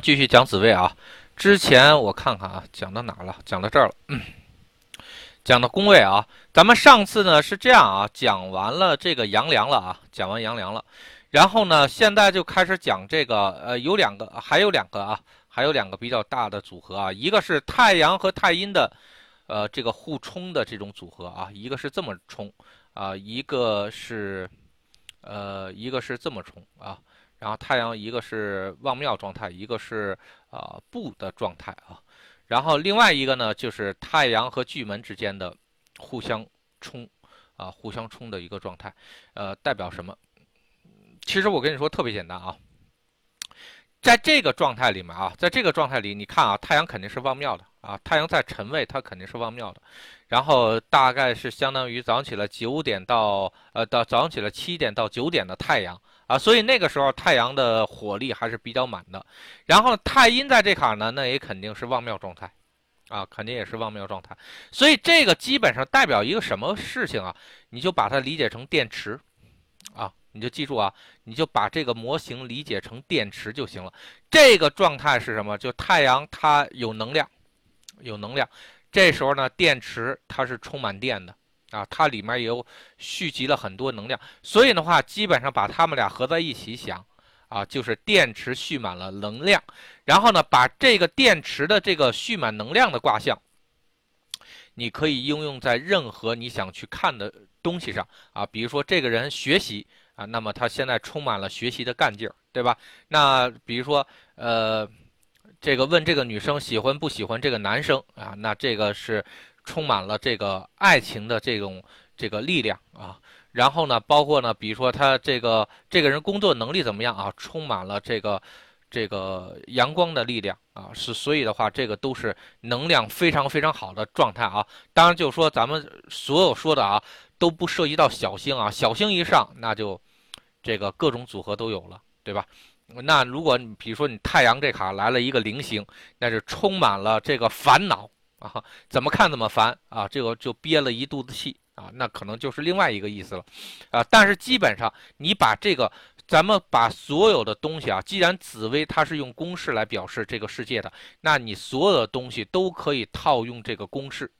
继续讲紫位啊，之前我看看啊，讲到哪了？讲到这儿了，讲到宫位啊。咱们上次呢是这样啊，讲完了这个阳梁了啊，讲完阳梁了，然后呢，现在就开始讲这个呃，有两个，还有两个啊，还有两个比较大的组合啊，一个是太阳和太阴的呃这个互冲的这种组合啊，一个是这么冲啊，一个是呃一个是这么冲啊。然后太阳一个是旺庙状态，一个是啊不的状态啊，然后另外一个呢就是太阳和巨门之间的互相冲啊，互相冲的一个状态，呃，代表什么？其实我跟你说特别简单啊，在这个状态里面啊，在这个状态里，你看啊，太阳肯定是旺庙的啊，太阳在辰位，它肯定是旺庙的，然后大概是相当于早上起来九点到呃到早上起来七点到九点的太阳。啊，所以那个时候太阳的火力还是比较满的，然后太阴在这坎呢，那也肯定是旺庙状态，啊，肯定也是旺庙状态。所以这个基本上代表一个什么事情啊？你就把它理解成电池，啊，你就记住啊，你就把这个模型理解成电池就行了。这个状态是什么？就太阳它有能量，有能量，这时候呢，电池它是充满电的。啊，它里面有蓄积了很多能量，所以的话，基本上把它们俩合在一起想，啊，就是电池蓄满了能量，然后呢，把这个电池的这个蓄满能量的卦象，你可以应用在任何你想去看的东西上啊，比如说这个人学习啊，那么他现在充满了学习的干劲儿，对吧？那比如说，呃，这个问这个女生喜欢不喜欢这个男生啊，那这个是。充满了这个爱情的这种这个力量啊，然后呢，包括呢，比如说他这个这个人工作能力怎么样啊？充满了这个这个阳光的力量啊，是所以的话，这个都是能量非常非常好的状态啊。当然，就说咱们所有说的啊，都不涉及到小星啊，小星一上，那就这个各种组合都有了，对吧？那如果你比如说你太阳这卡来了一个零星，那是充满了这个烦恼。啊，怎么看怎么烦啊！这个就憋了一肚子气啊，那可能就是另外一个意思了，啊！但是基本上你把这个，咱们把所有的东西啊，既然紫薇它是用公式来表示这个世界的，那你所有的东西都可以套用这个公式，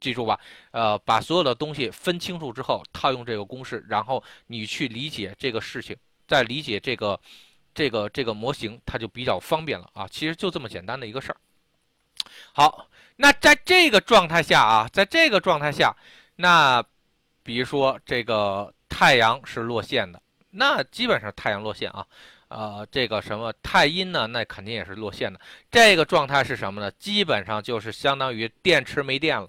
记住吧？呃，把所有的东西分清楚之后，套用这个公式，然后你去理解这个事情，再理解这个这个这个模型，它就比较方便了啊！其实就这么简单的一个事儿。好。那在这个状态下啊，在这个状态下，那比如说这个太阳是落线的，那基本上太阳落线啊，呃，这个什么太阴呢，那肯定也是落线的。这个状态是什么呢？基本上就是相当于电池没电了，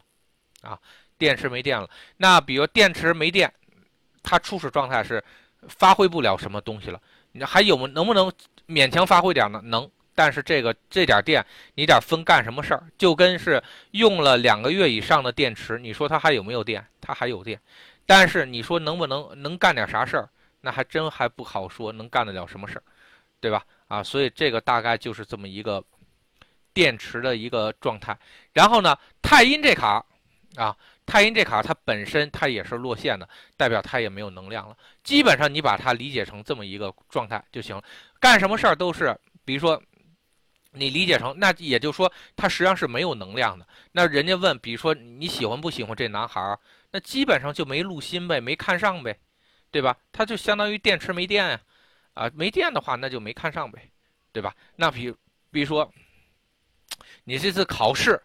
啊，电池没电了。那比如电池没电，它初始状态是发挥不了什么东西了，你还有能不能勉强发挥点呢？能。但是这个这点电你得分干什么事儿？就跟是用了两个月以上的电池，你说它还有没有电？它还有电，但是你说能不能能干点啥事儿？那还真还不好说，能干得了什么事儿，对吧？啊，所以这个大概就是这么一个电池的一个状态。然后呢，太阴这卡啊，太阴这卡它本身它也是落线的，代表它也没有能量了。基本上你把它理解成这么一个状态就行了，干什么事儿都是，比如说。你理解成那也就是说，他实际上是没有能量的。那人家问，比如说你喜欢不喜欢这男孩儿，那基本上就没入心呗，没看上呗，对吧？他就相当于电池没电呀，啊，没电的话那就没看上呗，对吧？那比比如说，你这次考试，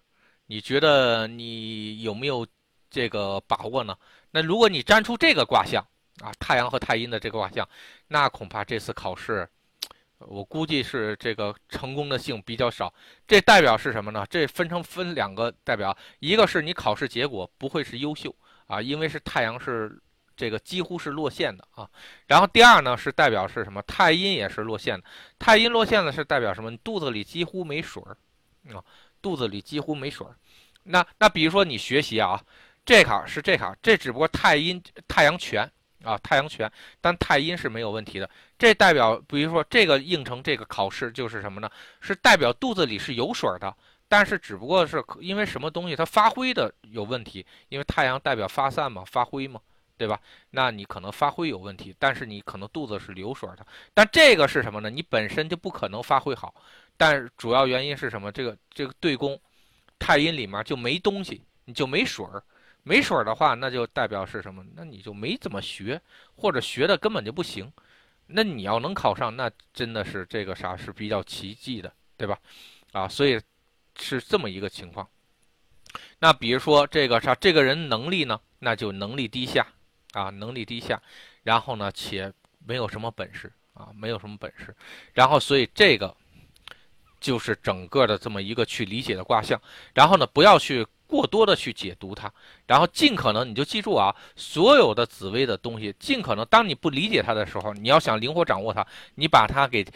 你觉得你有没有这个把握呢？那如果你占出这个卦象啊，太阳和太阴的这个卦象，那恐怕这次考试。我估计是这个成功的性比较少，这代表是什么呢？这分成分两个代表，一个是你考试结果不会是优秀啊，因为是太阳是这个几乎是落线的啊。然后第二呢是代表是什么？太阴也是落线的，太阴落线的是代表什么？你肚子里几乎没水儿啊，肚子里几乎没水儿。那那比如说你学习啊，这坎是这坎，这只不过太阴太阳全。啊，太阳全，但太阴是没有问题的。这代表，比如说这个应成这个考试就是什么呢？是代表肚子里是有水的，但是只不过是因为什么东西它发挥的有问题，因为太阳代表发散嘛，发挥嘛，对吧？那你可能发挥有问题，但是你可能肚子是流水的。但这个是什么呢？你本身就不可能发挥好，但主要原因是什么？这个这个对宫太阴里面就没东西，你就没水儿，没水的话，那就代表是什么？那你就没怎么学，或者学的根本就不行。那你要能考上，那真的是这个啥是比较奇迹的，对吧？啊，所以是这么一个情况。那比如说这个啥，这个人能力呢，那就能力低下。啊，能力低下，然后呢，且没有什么本事啊，没有什么本事，然后所以这个就是整个的这么一个去理解的卦象，然后呢，不要去过多的去解读它，然后尽可能你就记住啊，所有的紫薇的东西，尽可能当你不理解它的时候，你要想灵活掌握它，你把它给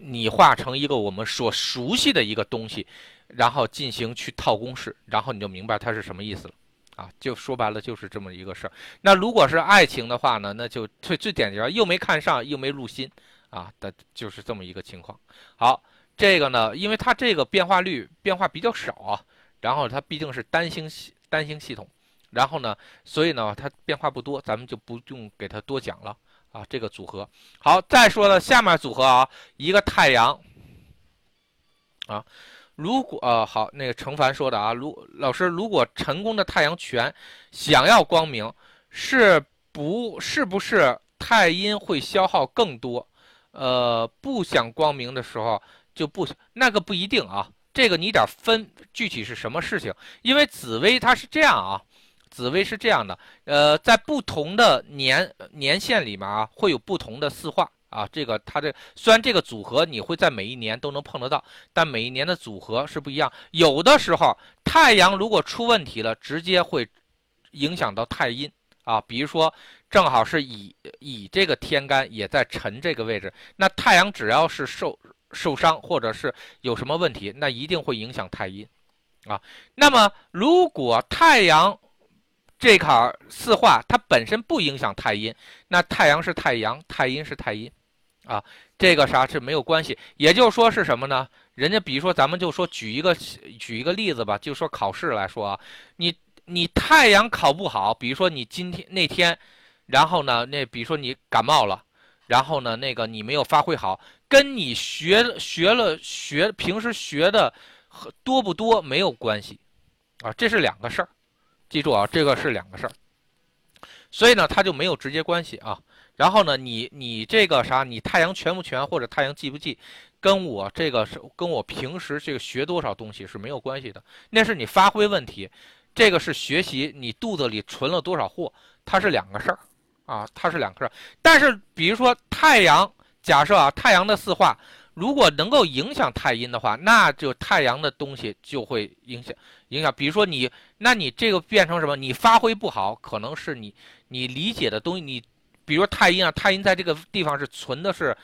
拟化成一个我们所熟悉的一个东西，然后进行去套公式，然后你就明白它是什么意思了。啊，就说白了就是这么一个事儿。那如果是爱情的话呢，那就最最典型，又没看上，又没入心，啊，的就是这么一个情况。好，这个呢，因为它这个变化率变化比较少啊，然后它毕竟是单星系单星系统，然后呢，所以呢它变化不多，咱们就不用给它多讲了啊。这个组合好，再说了下面组合啊，一个太阳啊。如果呃好，那个程凡说的啊，如老师，如果成功的太阳全想要光明，是不是不是太阴会消耗更多？呃，不想光明的时候就不那个不一定啊，这个你得分具体是什么事情，因为紫薇它是这样啊，紫薇是这样的，呃，在不同的年年限里面啊，会有不同的四化。啊，这个它这虽然这个组合你会在每一年都能碰得到，但每一年的组合是不一样。有的时候太阳如果出问题了，直接会影响到太阴啊。比如说正好是乙乙这个天干也在辰这个位置，那太阳只要是受受伤或者是有什么问题，那一定会影响太阴啊。那么如果太阳这坎四化它本身不影响太阴，那太阳是太阳，太阴是太阴。啊，这个啥是没有关系，也就是说是什么呢？人家比如说，咱们就说举一个举一个例子吧，就说考试来说啊，你你太阳考不好，比如说你今天那天，然后呢，那比如说你感冒了，然后呢，那个你没有发挥好，跟你学学了学平时学的多不多没有关系，啊，这是两个事儿，记住啊，这个是两个事儿，所以呢，它就没有直接关系啊。然后呢，你你这个啥，你太阳全不全或者太阳记不记，跟我这个是跟我平时这个学多少东西是没有关系的，那是你发挥问题，这个是学习你肚子里存了多少货，它是两个事儿啊，它是两个事儿。但是比如说太阳，假设啊，太阳的四化如果能够影响太阴的话，那就太阳的东西就会影响影响。比如说你，那你这个变成什么？你发挥不好，可能是你你理解的东西你。比如太阴啊，太阴在这个地方是存的是，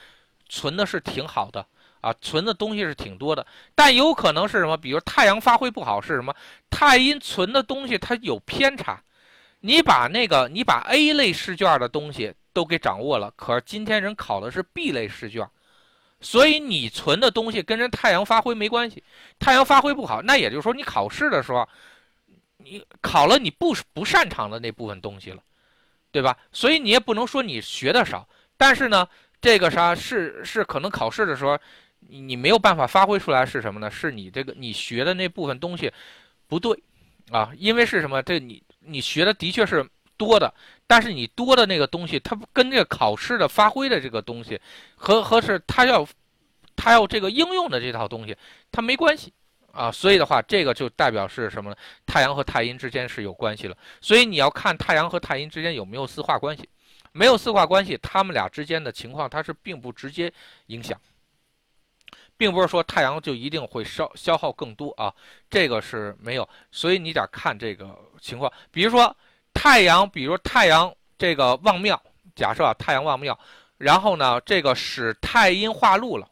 存的是挺好的啊，存的东西是挺多的，但有可能是什么？比如太阳发挥不好是什么？太阴存的东西它有偏差，你把那个你把 A 类试卷的东西都给掌握了，可是今天人考的是 B 类试卷，所以你存的东西跟人太阳发挥没关系，太阳发挥不好，那也就是说你考试的时候，你考了你不不擅长的那部分东西了。对吧？所以你也不能说你学的少，但是呢，这个啥是是可能考试的时候，你你没有办法发挥出来是什么呢？是你这个你学的那部分东西不对啊，因为是什么？这你你学的的确是多的，但是你多的那个东西，它跟这个考试的发挥的这个东西和和是它要它要这个应用的这套东西，它没关系。啊，所以的话，这个就代表是什么呢？太阳和太阴之间是有关系了。所以你要看太阳和太阴之间有没有四化关系，没有四化关系，他们俩之间的情况它是并不直接影响，并不是说太阳就一定会消消耗更多啊，这个是没有。所以你得看这个情况，比如说太阳，比如太阳这个旺庙，假设啊太阳旺庙，然后呢这个使太阴化禄了，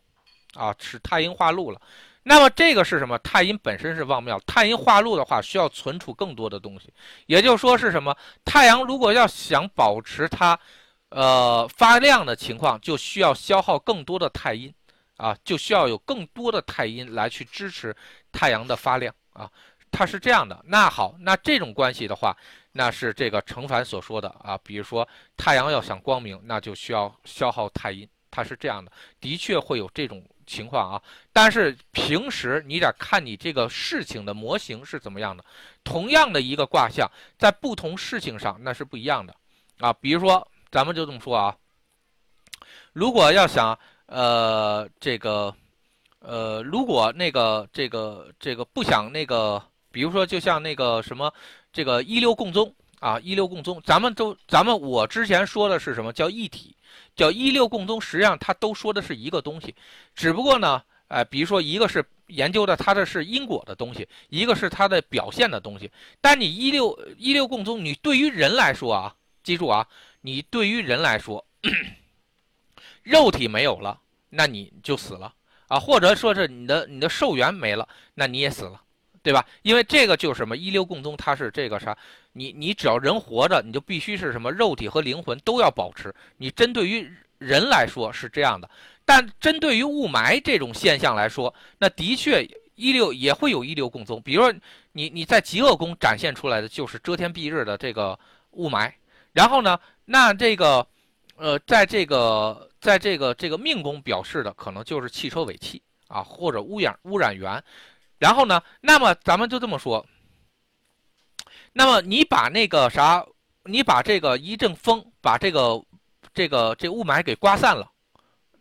啊使太阴化禄了。那么这个是什么？太阴本身是旺庙，太阴化禄的话，需要存储更多的东西。也就是说是什么？太阳如果要想保持它，呃发亮的情况，就需要消耗更多的太阴，啊，就需要有更多的太阴来去支持太阳的发亮啊。它是这样的。那好，那这种关系的话，那是这个程凡所说的啊。比如说太阳要想光明，那就需要消耗太阴，它是这样的，的确会有这种情况啊。但是平时你得看你这个事情的模型是怎么样的。同样的一个卦象，在不同事情上那是不一样的啊。比如说，咱们就这么说啊，如果要想呃这个呃，如果那个这个这个不想那个，比如说就像那个什么这个一六共宗啊，一六共宗，咱们都咱们我之前说的是什么？叫一体，叫一六共宗，实际上它都说的是一个东西，只不过呢，哎，比如说一个是。研究的它的是因果的东西，一个是它的表现的东西。但你一六一六共宗，你对于人来说啊，记住啊，你对于人来说，肉体没有了，那你就死了。啊，或者说是你的你的寿元没了，那你也死了，对吧？因为这个就是什么一六共宗，它是这个啥？你你只要人活着，你就必须是什么肉体和灵魂都要保持。你针对于人来说是这样的。但针对于雾霾这种现象来说，那的确一六也会有一六共宗。比如说，你你在极恶宫展现出来的就是遮天蔽日的这个雾霾，然后呢，那这个，呃，在这个在这个这个命宫表示的可能就是汽车尾气啊，或者污染污染源。然后呢，那么咱们就这么说，那么你把那个啥，你把这个一阵风把这个这个这雾霾给刮散了。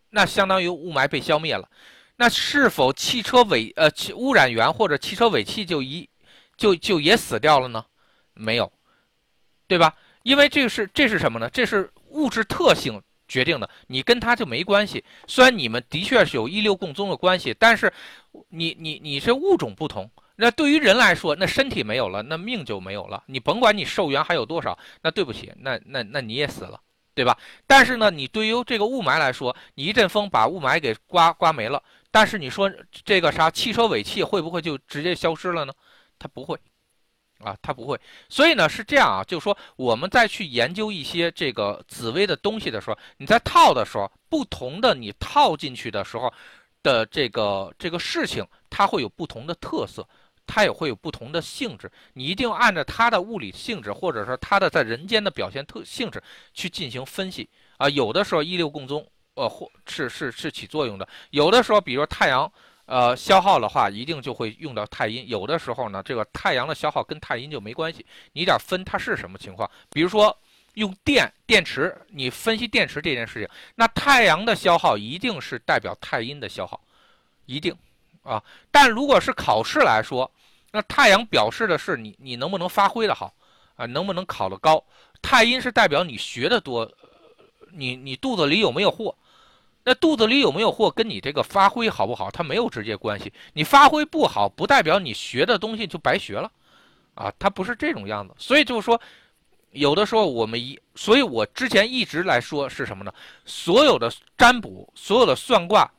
那相当于雾霾被消灭了，那是否汽车尾呃污染源或者汽车尾气就一就就也死掉了呢？没有，对吧？因为这是这是什么呢？这是物质特性决定的，你跟他就没关系。虽然你们的确是有一六共宗的关系，但是你你你是物种不同。那对于人来说，那身体没有了，那命就没有了。你甭管你寿元还有多少，那对不起，那那那你也死了。对吧？但是呢，你对于这个雾霾来说，你一阵风把雾霾给刮刮没了。但是你说这个啥汽车尾气会不会就直接消失了呢？它不会，啊，它不会。所以呢是这样啊，就是说我们再去研究一些这个紫微的东西的时候，你在套的时候，不同的你套进去的时候的这个这个事情，它会有不同的特色。它也会有不同的性质，你一定要按照它的物理性质，或者说它的在人间的表现特性质去进行分析啊。有的时候一六共宗，呃，或是是是起作用的；有的时候，比如说太阳，呃，消耗的话，一定就会用到太阴。有的时候呢，这个太阳的消耗跟太阴就没关系，你得分它是什么情况。比如说用电电池，你分析电池这件事情，那太阳的消耗一定是代表太阴的消耗，一定啊。但如果是考试来说，那太阳表示的是你你能不能发挥的好啊，能不能考得高？太阴是代表你学的多，你你肚子里有没有货？那肚子里有没有货跟你这个发挥好不好，它没有直接关系。你发挥不好，不代表你学的东西就白学了，啊，它不是这种样子。所以就是说，有的时候我们一，所以我之前一直来说是什么呢？所有的占卜，所有的算卦。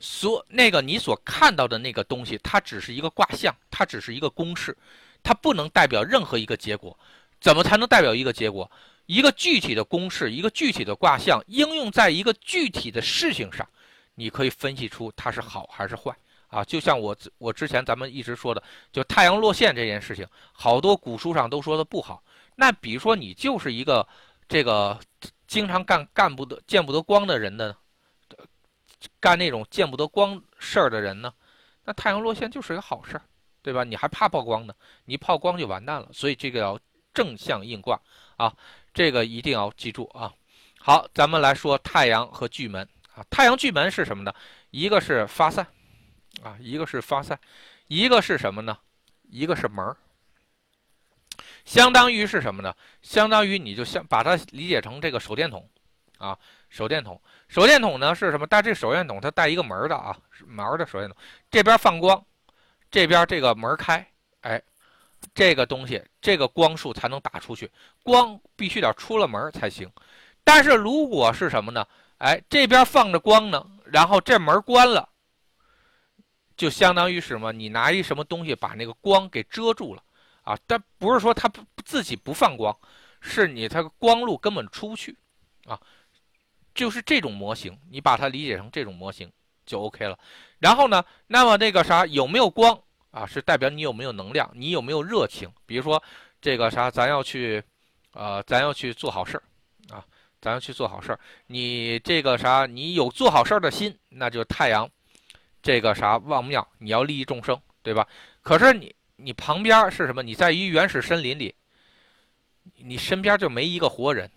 所那个你所看到的那个东西，它只是一个卦象，它只是一个公式，它不能代表任何一个结果。怎么才能代表一个结果？一个具体的公式，一个具体的卦象，应用在一个具体的事情上，你可以分析出它是好还是坏啊。就像我我之前咱们一直说的，就太阳落线这件事情，好多古书上都说的不好。那比如说你就是一个这个经常干干不得见不得光的人呢？干那种见不得光事儿的人呢，那太阳落线就是一个好事儿，对吧？你还怕曝光呢？你曝光就完蛋了。所以这个要正向应卦啊，这个一定要记住啊。好，咱们来说太阳和巨门啊。太阳巨门是什么呢？一个是发散啊，一个是发散，一个是什么呢？一个是门儿。相当于是什么呢？相当于你就像把它理解成这个手电筒啊。手电筒，手电筒呢是什么？但这手电筒它带一个门的啊，门的手电筒，这边放光，这边这个门开，哎，这个东西这个光束才能打出去，光必须得出了门才行。但是如果是什么呢？哎，这边放着光呢，然后这门关了，就相当于什么？你拿一什么东西把那个光给遮住了啊？但不是说它不自己不放光，是你它光路根本出不去啊。就是这种模型，你把它理解成这种模型就 OK 了。然后呢，那么那个啥有没有光啊？是代表你有没有能量，你有没有热情。比如说这个啥，咱要去，呃，咱要去做好事儿啊，咱要去做好事儿。你这个啥，你有做好事儿的心，那就太阳，这个啥旺庙，你要利益众生，对吧？可是你你旁边是什么？你在于原始森林里，你身边就没一个活人，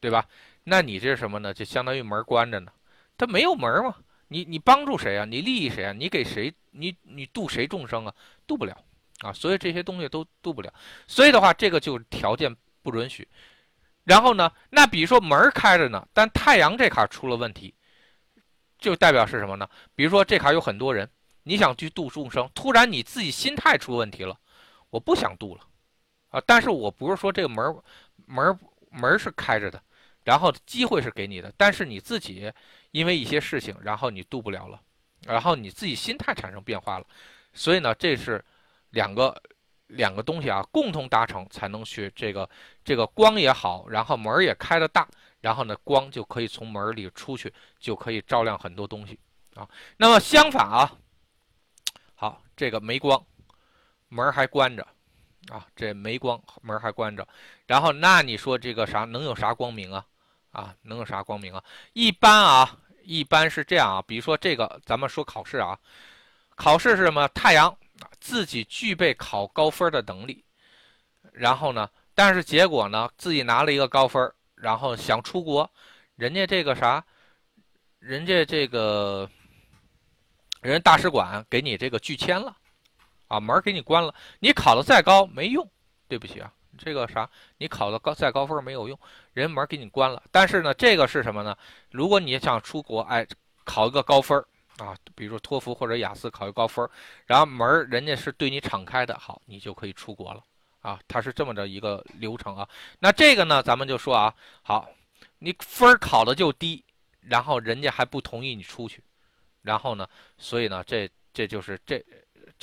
对吧？那你这是什么呢？就相当于门关着呢，它没有门嘛。你你帮助谁啊？你利益谁啊？你给谁？你你度谁众生啊？度不了啊！所以这些东西都度不了。所以的话，这个就条件不允许。然后呢，那比如说门开着呢，但太阳这卡出了问题，就代表是什么呢？比如说这卡有很多人，你想去度众生，突然你自己心态出问题了，我不想度了啊！但是我不是说这个门门门是开着的。然后机会是给你的，但是你自己因为一些事情，然后你渡不了了，然后你自己心态产生变化了，所以呢，这是两个两个东西啊，共同达成才能去这个这个光也好，然后门也开的大，然后呢光就可以从门里出去，就可以照亮很多东西啊。那么相反啊，好，这个没光，门还关着啊，这没光，门还关着，然后那你说这个啥能有啥光明啊？啊，能有啥光明啊？一般啊，一般是这样啊。比如说这个，咱们说考试啊，考试是什么？太阳自己具备考高分的能力，然后呢，但是结果呢，自己拿了一个高分，然后想出国，人家这个啥，人家这个，人大使馆给你这个拒签了，啊，门给你关了，你考的再高没用，对不起啊。这个啥，你考的高再高分没有用，人门给你关了。但是呢，这个是什么呢？如果你想出国，哎，考一个高分啊，比如说托福或者雅思考一个高分，然后门人家是对你敞开的，好，你就可以出国了啊。它是这么着一个流程啊。那这个呢，咱们就说啊，好，你分考的就低，然后人家还不同意你出去，然后呢，所以呢，这这就是这。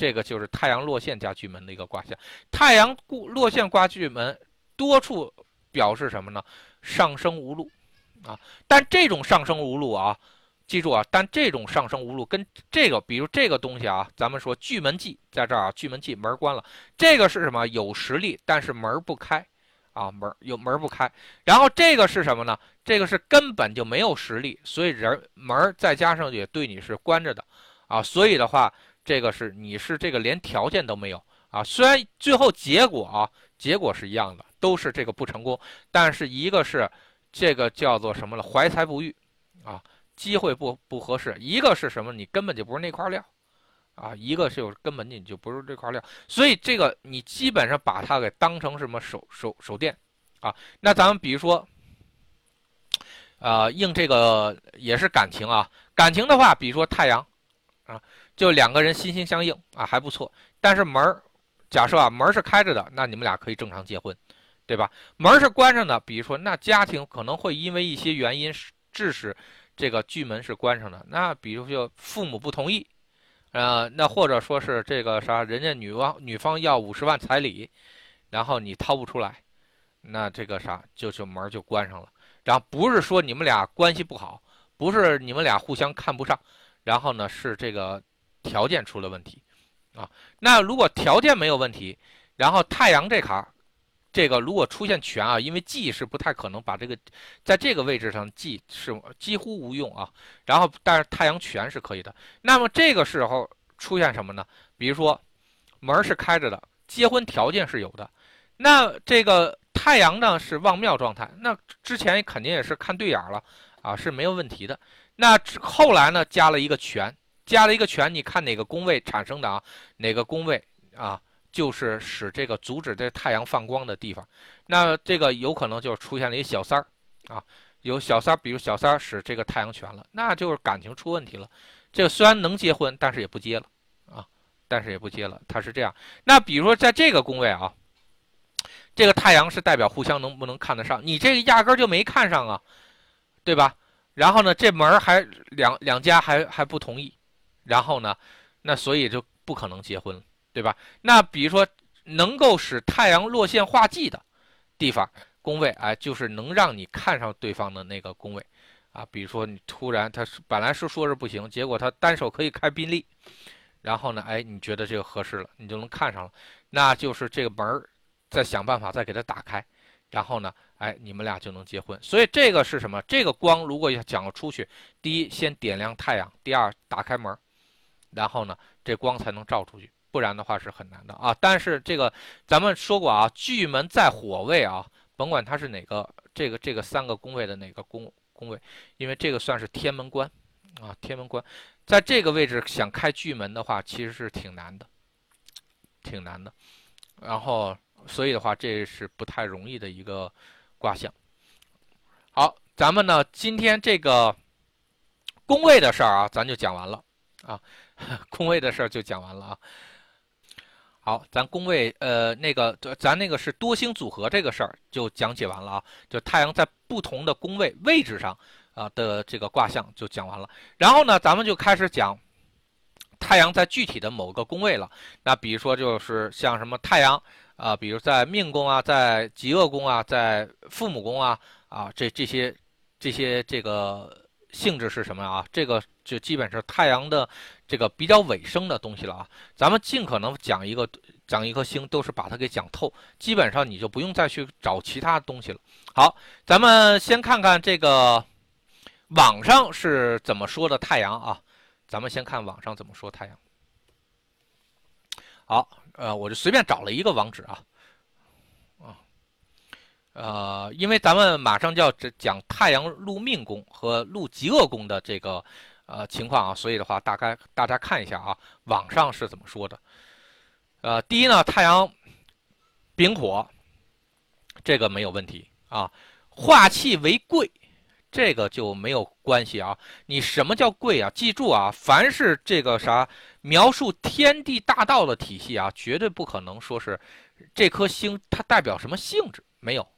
这个就是太阳落线加巨门的一个卦象，太阳落线挂巨门，多处表示什么呢？上升无路，啊，但这种上升无路啊，记住啊，但这种上升无路跟这个，比如这个东西啊，咱们说巨门忌在这儿啊，巨门忌门关了，这个是什么？有实力，但是门不开，啊，门有门不开。然后这个是什么呢？这个是根本就没有实力，所以人门再加上也对你是关着的，啊，所以的话。这个是你是这个连条件都没有啊，虽然最后结果啊结果是一样的，都是这个不成功，但是一个是这个叫做什么了，怀才不遇啊，机会不不合适；一个是什么，你根本就不是那块料啊，一个是有根本你就不是这块料，所以这个你基本上把它给当成什么手手手电啊。那咱们比如说，呃，应这个也是感情啊，感情的话，比如说太阳啊。就两个人心心相印啊，还不错。但是门儿，假设啊门是开着的，那你们俩可以正常结婚，对吧？门是关上的，比如说那家庭可能会因为一些原因致使这个巨门是关上的。那比如说父母不同意，呃，那或者说是这个啥，人家女方女方要五十万彩礼，然后你掏不出来，那这个啥就就门就关上了。然后不是说你们俩关系不好，不是你们俩互相看不上，然后呢是这个。条件出了问题，啊，那如果条件没有问题，然后太阳这卡，这个如果出现全啊，因为忌是不太可能把这个在这个位置上忌是几乎无用啊，然后但是太阳全是可以的。那么这个时候出现什么呢？比如说门是开着的，结婚条件是有的，那这个太阳呢是旺庙状态，那之前肯定也是看对眼了啊，是没有问题的。那后来呢加了一个全。加了一个权，你看哪个宫位产生的啊？哪个宫位啊？就是使这个阻止这太阳放光的地方。那这个有可能就出现了一小三儿啊，有小三儿，比如小三儿使这个太阳权了，那就是感情出问题了。这个虽然能结婚，但是也不结了啊，但是也不结了。它是这样。那比如说在这个宫位啊，这个太阳是代表互相能不能看得上，你这个压根就没看上啊，对吧？然后呢，这门还两两家还还不同意。然后呢，那所以就不可能结婚了，对吧？那比如说能够使太阳落线化忌的地方宫位，哎，就是能让你看上对方的那个宫位，啊，比如说你突然他本来是说是不行，结果他单手可以开宾利，然后呢，哎，你觉得这个合适了，你就能看上了，那就是这个门儿再想办法再给它打开，然后呢，哎，你们俩就能结婚。所以这个是什么？这个光如果要讲要出去，第一先点亮太阳，第二打开门儿，然后呢，这光才能照出去，不然的话是很难的啊。但是这个咱们说过啊，巨门在火位啊，甭管它是哪个，这个这个三个宫位的哪个宫宫位，因为这个算是天门关啊，天门关，在这个位置想开巨门的话，其实是挺难的，挺难的。然后。所以的话，这是不太容易的一个卦象。好，咱们呢今天这个宫位的事儿啊，咱就讲完了啊，宫位的事儿就讲完了啊。好，咱宫位呃那个咱那个是多星组合这个事儿就讲解完了啊，就太阳在不同的宫位位置上啊的这个卦象就讲完了。然后呢，咱们就开始讲太阳在具体的某个宫位了。那比如说就是像什么太阳。啊，比如在命宫啊，在极恶宫啊，在父母宫啊，啊，这这些这些这个性质是什么啊？这个就基本是太阳的这个比较尾声的东西了啊。咱们尽可能讲一个讲一颗星，都是把它给讲透，基本上你就不用再去找其他东西了。好，咱们先看看这个网上是怎么说的太阳啊？咱们先看网上怎么说太阳。好。呃，我就随便找了一个网址啊，呃，因为咱们马上就要讲太阳入命宫和入极恶宫的这个呃情况啊，所以的话，大概大家看一下啊，网上是怎么说的。呃，第一呢，太阳丙火，这个没有问题啊，化气为贵。这个就没有关系啊！你什么叫贵啊？记住啊，凡是这个啥描述天地大道的体系啊，绝对不可能说是这颗星它代表什么性质，没有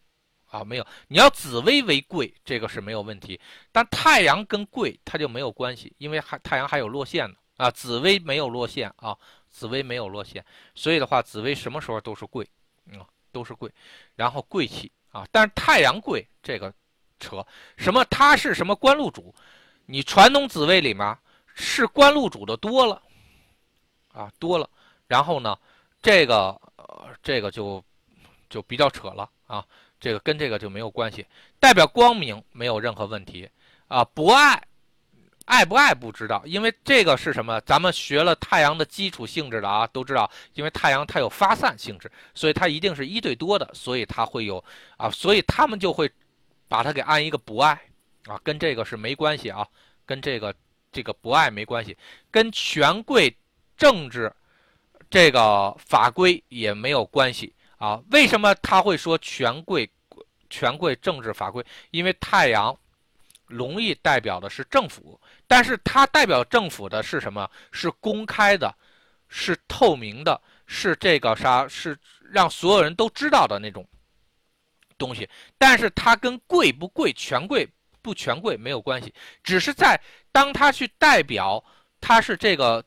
啊，没有。你要紫薇为贵，这个是没有问题，但太阳跟贵它就没有关系，因为还太阳还有落线呢啊，紫薇没有落线啊，紫薇没有落线，所以的话，紫薇什么时候都是贵，嗯，都是贵，然后贵气啊，但是太阳贵这个。扯什么？他是什么官禄主？你传统紫薇里面是官禄主的多了啊，多了。然后呢，这个呃，这个就就比较扯了啊。这个跟这个就没有关系，代表光明没有任何问题啊。博爱，爱不爱不知道，因为这个是什么？咱们学了太阳的基础性质的啊，都知道，因为太阳它有发散性质，所以它一定是一对多的，所以它会有啊，所以他们就会。把它给按一个不爱啊，跟这个是没关系啊，跟这个这个不爱没关系，跟权贵政治这个法规也没有关系啊。为什么他会说权贵权贵政治法规？因为太阳容易代表的是政府，但是它代表政府的是什么？是公开的，是透明的，是这个啥？是让所有人都知道的那种。东西，但是它跟贵不贵、权贵不权贵没有关系，只是在当他去代表他是这个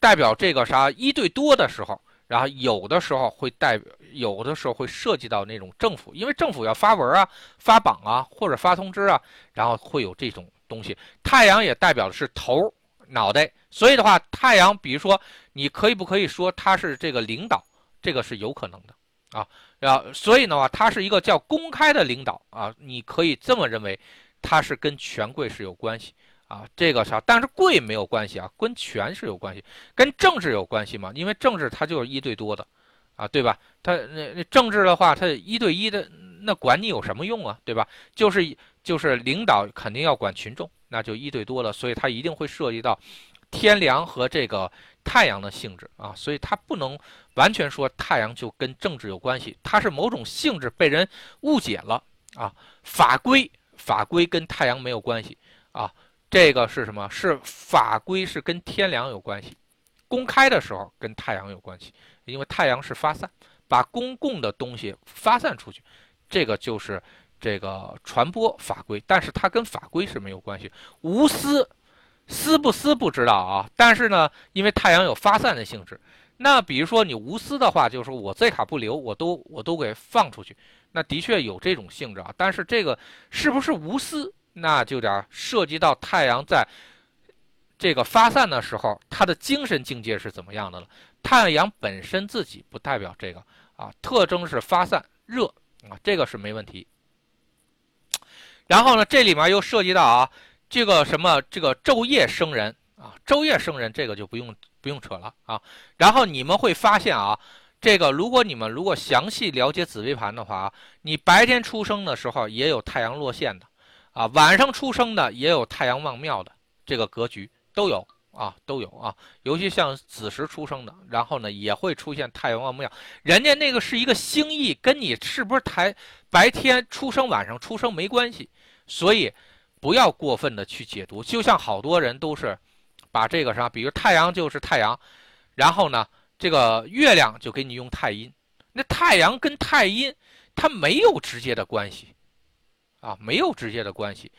代表这个啥一对多的时候，然后有的时候会代表，有的时候会涉及到那种政府，因为政府要发文啊、发榜啊或者发通知啊，然后会有这种东西。太阳也代表的是头脑袋，所以的话，太阳，比如说你可以不可以说他是这个领导，这个是有可能的啊。啊，所以的话，他是一个叫公开的领导啊，你可以这么认为，他是跟权贵是有关系啊，这个啥？但是贵没有关系啊，跟权是有关系，跟政治有关系嘛？因为政治它就是一对多的，啊，对吧？它那那政治的话，它一对一的，那管你有什么用啊？对吧？就是就是领导肯定要管群众，那就一对多了，所以它一定会涉及到天梁和这个。太阳的性质啊，所以它不能完全说太阳就跟政治有关系，它是某种性质被人误解了啊。法规法规跟太阳没有关系啊，这个是什么？是法规是跟天梁有关系，公开的时候跟太阳有关系，因为太阳是发散，把公共的东西发散出去，这个就是这个传播法规，但是它跟法规是没有关系，无私。私不私不知道啊，但是呢，因为太阳有发散的性质，那比如说你无私的话，就是说我这卡不留，我都我都给放出去，那的确有这种性质啊。但是这个是不是无私，那就点涉及到太阳在这个发散的时候，它的精神境界是怎么样的了。太阳本身自己不代表这个啊，特征是发散热啊，这个是没问题。然后呢，这里面又涉及到啊，这个什么这个昼夜生人啊，昼夜生人这个就不用不用扯了啊。然后你们会发现啊，这个如果你们如果详细了解紫微盘的话啊，你白天出生的时候也有太阳落陷的啊，晚上出生的也有太阳望庙的这个格局都有啊，都有啊。尤其像子时出生的，然后呢也会出现太阳望庙，人家那个是一个星意，跟你是不是台白天出生晚上出生没关系。所以，不要过分的去解读，就像好多人都是把这个啥，比如太阳就是太阳，然后呢，这个月亮就给你用太阴，那太阳跟太阴它没有直接的关系啊，没有直接的关系。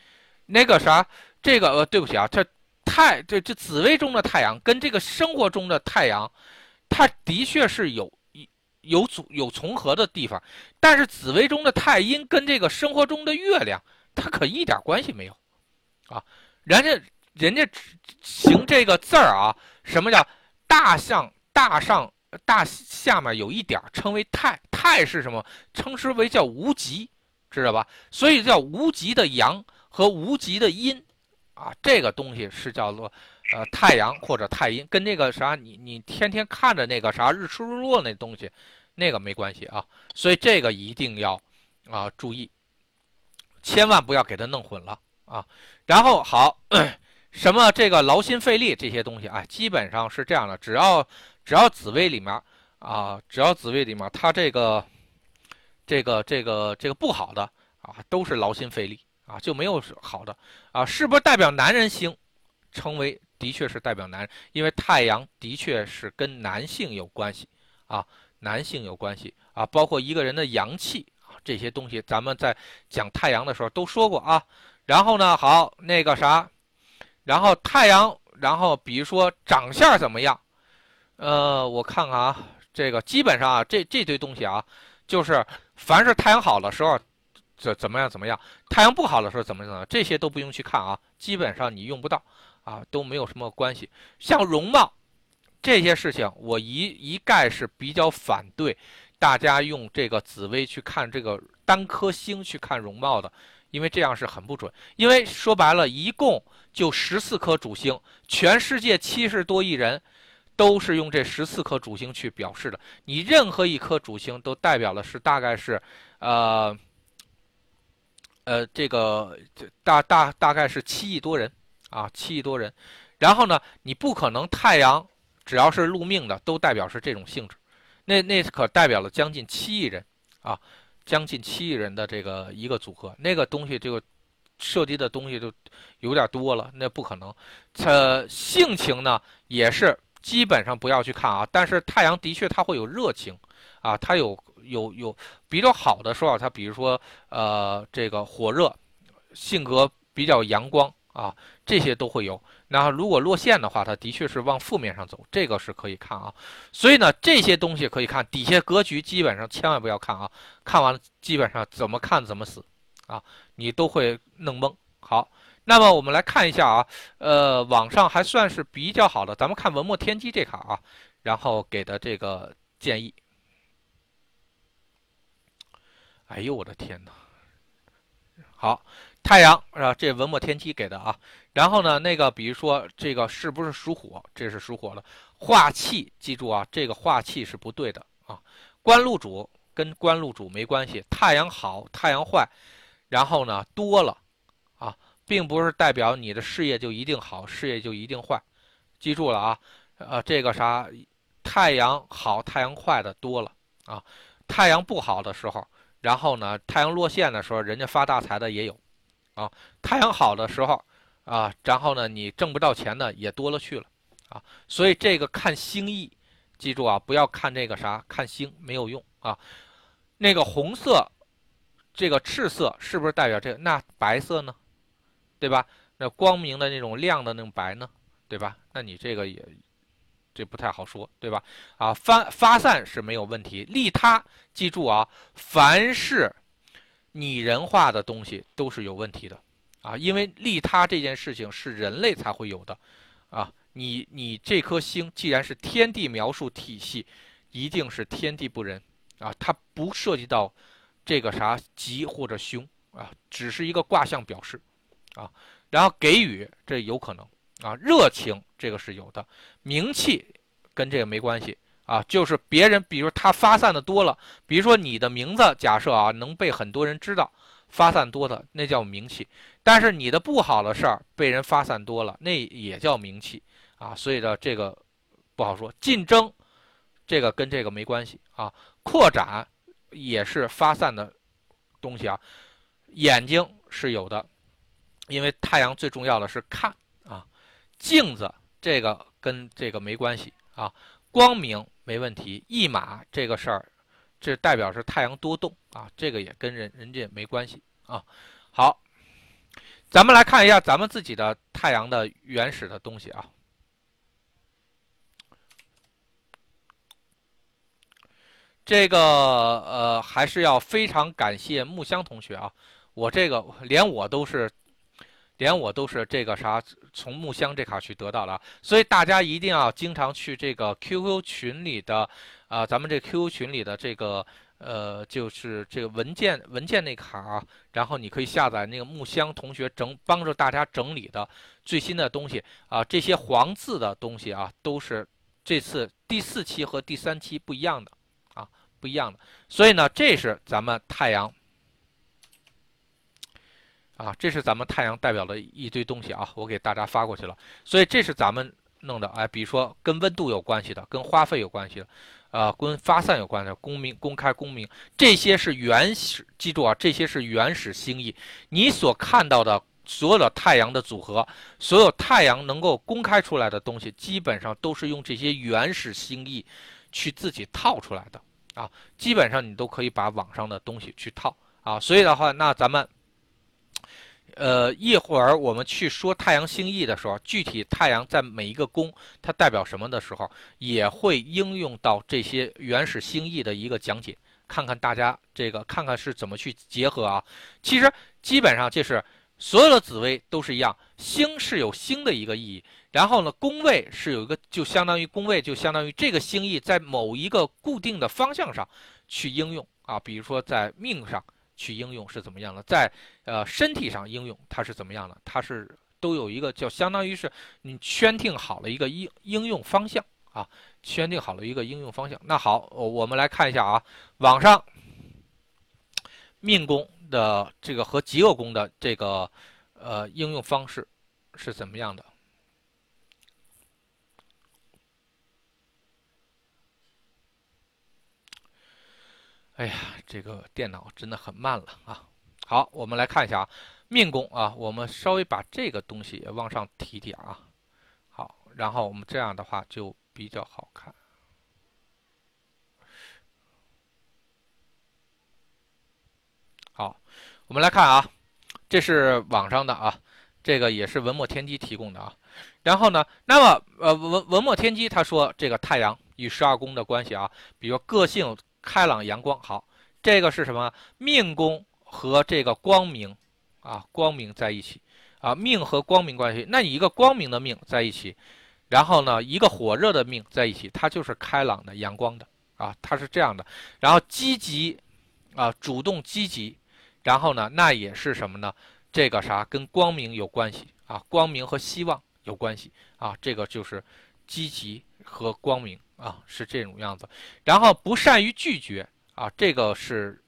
那个啥，这个呃，对不起啊，这太这这紫微中的太阳跟这个生活中的太阳，它的确是有有组有重合的地方，但是紫微中的太阴跟这个生活中的月亮。它可一点关系没有，啊，人家人家行这个字儿啊，什么叫大上大上大下面有一点称为太太是什么？称之为叫无极，知道吧？所以叫无极的阳和无极的阴，啊，这个东西是叫做呃太阳或者太阴，跟那个啥你你天天看着那个啥日出日落那东西，那个没关系啊。所以这个一定要啊注意。千万不要给它弄混了啊！然后好，什么这个劳心费力这些东西啊，基本上是这样的。只要只要紫薇里面啊，只要紫薇里面它这个这个这个这个不好的啊，都是劳心费力啊，就没有好的啊。是不是代表男人星？称为的确是代表男人，因为太阳的确是跟男性有关系啊，男性有关系啊，包括一个人的阳气。这些东西咱们在讲太阳的时候都说过啊，然后呢，好那个啥，然后太阳，然后比如说长相怎么样？呃，我看看啊，这个基本上啊，这这堆东西啊，就是凡是太阳好的时候怎怎么样怎么样，太阳不好的时候怎么怎么样，这些都不用去看啊，基本上你用不到啊，都没有什么关系。像容貌这些事情，我一一概是比较反对。大家用这个紫薇去看这个单颗星去看容貌的，因为这样是很不准。因为说白了，一共就十四颗主星，全世界七十多亿人都是用这十四颗主星去表示的。你任何一颗主星都代表的是大概是，呃，呃，这个大大大概是七亿多人啊，七亿多人。然后呢，你不可能太阳只要是入命的都代表是这种性质。那那可代表了将近七亿人，啊，将近七亿人的这个一个组合，那个东西就涉及的东西就有点多了，那不可能。它，性情呢也是基本上不要去看啊，但是太阳的确它会有热情，啊，它有有有比较好的说法，它比如说呃这个火热，性格比较阳光啊，这些都会有。那如果落线的话，它的确是往负面上走，这个是可以看啊。所以呢，这些东西可以看，底下格局基本上千万不要看啊。看完了，基本上怎么看怎么死，啊，你都会弄懵。好，那么我们来看一下啊，呃，网上还算是比较好的，咱们看文墨天机这卡啊，然后给的这个建议。哎呦，我的天哪！好。太阳是吧？这文墨天机给的啊。然后呢，那个比如说这个是不是属火？这是属火的。化气，记住啊，这个化气是不对的啊。官禄主跟官禄主没关系。太阳好，太阳坏，然后呢多了，并不是代表你的事业就一定好，事业就一定坏。记住了啊，呃，这个啥，太阳好，太阳坏的多了啊。太阳不好的时候，然后呢，太阳落陷的时候，人家发大财的也有。啊，太阳好的时候，啊，然后呢，你挣不到钱的也多了去了，啊，所以这个看星意，记住啊，不要看这个啥，看星没有用啊。那个红色，这个赤色是不是代表这个？那白色呢？对吧？那光明的那种亮的那种白呢？对吧？那你这个也，这不太好说，对吧？啊，发发散是没有问题，利他，记住啊，凡是。拟人化的东西都是有问题的，啊，因为利他这件事情是人类才会有的，啊，你你这颗星既然是天地描述体系，一定是天地不仁，啊，它不涉及到这个啥吉或者凶啊，只是一个卦象表示啊。然后给予这有可能啊，热情这个是有的，名气跟这个没关系啊，就是别人比如他发散的多了，比如说你的名字假设啊能被很多人知道，发散多的那叫名气，但是你的不好的事儿被人发散多了，那也叫名气啊，所以呢这个不好说，竞争这个跟这个没关系啊，扩展也是发散的东西啊，眼睛是有的。因为太阳最重要的是看啊，镜子这个跟这个没关系啊，光明没问题，一马这个事儿，这代表是太阳多动啊，这个也跟人人家没关系啊。好，咱们来看一下咱们自己的太阳的原始的东西啊，这个呃还是要非常感谢木香同学啊，我这个连我都是。连我都是这个啥从木箱这卡去得到的，所以大家一定要经常去这个 QQ 群里的，啊，咱们这 QQ 群里的这个呃，就是这个文件文件那卡啊，然后你可以下载那个木箱同学整帮助大家整理的最新的东西啊，这些黄字的东西啊，都是这次第四期和第三期不一样的啊，不一样的，所以呢，这是咱们太阳。啊，这是咱们太阳代表的一堆东西啊，我给大家发过去了。所以这是咱们弄的，哎，比如说跟温度有关系的，跟花费有关系的，啊，跟发散有关的，公明、公开、公明，这些是原始，记住啊，这些是原始星意。你所看到的所有的太阳的组合，所有太阳能够公开出来的东西，基本上都是用这些原始星意去自己套出来的啊。基本上你都可以把网上的东西去套啊。所以的话，那咱们。呃，一会儿我们去说太阳星意的时候，具体太阳在每一个宫它代表什么的时候，也会应用到这些原始星意的一个讲解，看看大家这个看看是怎么去结合啊。其实基本上就是所有的紫微都是一样，星是有星的一个意义，然后呢，宫位是有一个就相当于宫位就相当于这个星意在某一个固定的方向上去应用啊，比如说在命上。去应用是怎么样的，在呃身体上应用它是怎么样的？它是都有一个叫相当于是你圈定好了一个应应用方向啊，圈定好了一个应用方向。那好，我们来看一下啊，网上命宫的这个和极恶宫的这个呃应用方式是怎么样的？哎呀，这个电脑真的很慢了啊！好，我们来看一下啊，命宫啊，我们稍微把这个东西往上提提啊。好，然后我们这样的话就比较好看。好，我们来看啊，这是网上的啊，这个也是文墨天机提供的啊。然后呢，那么呃文文墨天机他说这个太阳与十二宫的关系啊，比如个性。开朗阳光好，这个是什么？命宫和这个光明啊，光明在一起啊，命和光明关系。那你一个光明的命在一起，然后呢，一个火热的命在一起，它就是开朗的、阳光的啊，它是这样的。然后积极啊，主动积极，然后呢，那也是什么呢？这个啥跟光明有关系啊？光明和希望有关系啊？这个就是积极和光明。啊，是这种样子，然后不善于拒绝啊，这个是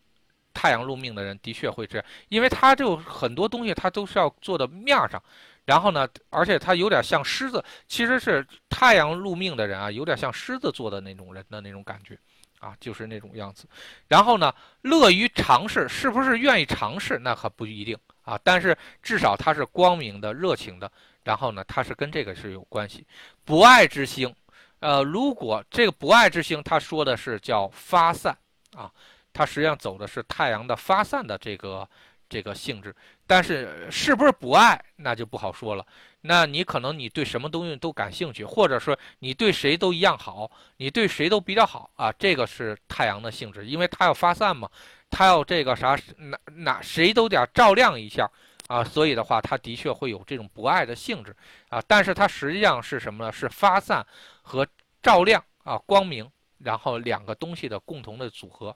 太阳入命的人的确会这样，因为他就很多东西他都是要做的面上，然后呢，而且他有点像狮子，其实是太阳入命的人啊，有点像狮子座的那种人的那种感觉啊，就是那种样子。然后呢，乐于尝试，是不是愿意尝试那可不一定啊，但是至少他是光明的、热情的，然后呢，他是跟这个是有关系，不爱之星。呃，如果这个不爱之星，他说的是叫发散啊，它实际上走的是太阳的发散的这个这个性质，但是是不是不爱，那就不好说了。那你可能你对什么东西都感兴趣，或者说你对谁都一样好，你对谁都比较好啊，这个是太阳的性质，因为它要发散嘛，它要这个啥哪哪谁都得照亮一下。啊，所以的话，它的确会有这种不爱的性质啊，但是它实际上是什么呢？是发散和照亮啊，光明，然后两个东西的共同的组合